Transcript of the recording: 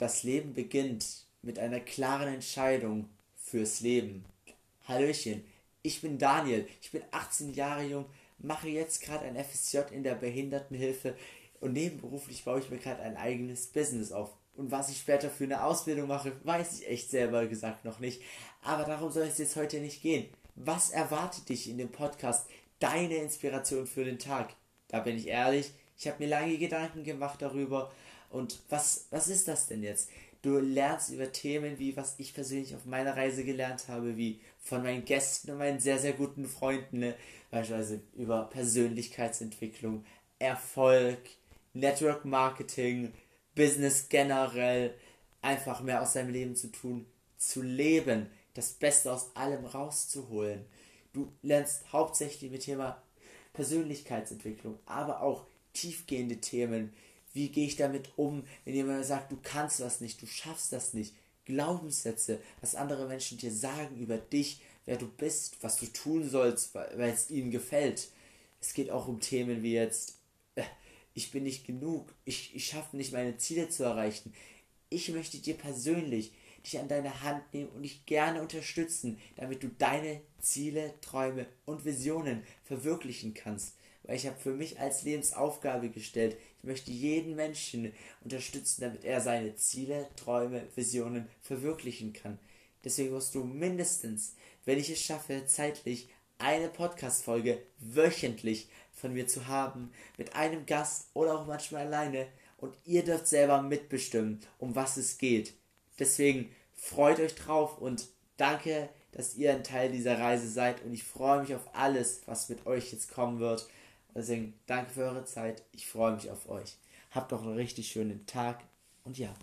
Das Leben beginnt mit einer klaren Entscheidung fürs Leben. Hallöchen, ich bin Daniel, ich bin 18 Jahre jung, mache jetzt gerade ein FSJ in der Behindertenhilfe und nebenberuflich baue ich mir gerade ein eigenes Business auf. Und was ich später für eine Ausbildung mache, weiß ich echt selber gesagt noch nicht. Aber darum soll es jetzt heute nicht gehen. Was erwartet dich in dem Podcast? Deine Inspiration für den Tag? Da bin ich ehrlich, ich habe mir lange Gedanken gemacht darüber. Und was, was ist das denn jetzt? Du lernst über Themen wie, was ich persönlich auf meiner Reise gelernt habe, wie von meinen Gästen und meinen sehr, sehr guten Freunden, ne? beispielsweise über Persönlichkeitsentwicklung, Erfolg, Network Marketing, Business generell, einfach mehr aus deinem Leben zu tun, zu leben, das Beste aus allem rauszuholen. Du lernst hauptsächlich mit Thema Persönlichkeitsentwicklung, aber auch tiefgehende Themen. Wie gehe ich damit um, wenn jemand sagt, du kannst das nicht, du schaffst das nicht? Glaubenssätze, was andere Menschen dir sagen über dich, wer du bist, was du tun sollst, weil es ihnen gefällt. Es geht auch um Themen wie jetzt, äh, ich bin nicht genug, ich, ich schaffe nicht meine Ziele zu erreichen. Ich möchte dir persönlich dich an deine Hand nehmen und dich gerne unterstützen, damit du deine Ziele, Träume und Visionen verwirklichen kannst. Weil ich habe für mich als Lebensaufgabe gestellt, ich möchte jeden Menschen unterstützen, damit er seine Ziele, Träume, Visionen verwirklichen kann. Deswegen musst du mindestens, wenn ich es schaffe, zeitlich eine Podcast-Folge wöchentlich von mir zu haben, mit einem Gast oder auch manchmal alleine. Und ihr dürft selber mitbestimmen, um was es geht. Deswegen freut euch drauf und danke, dass ihr ein Teil dieser Reise seid. Und ich freue mich auf alles, was mit euch jetzt kommen wird. Deswegen danke für eure Zeit. Ich freue mich auf euch. Habt doch einen richtig schönen Tag und ja.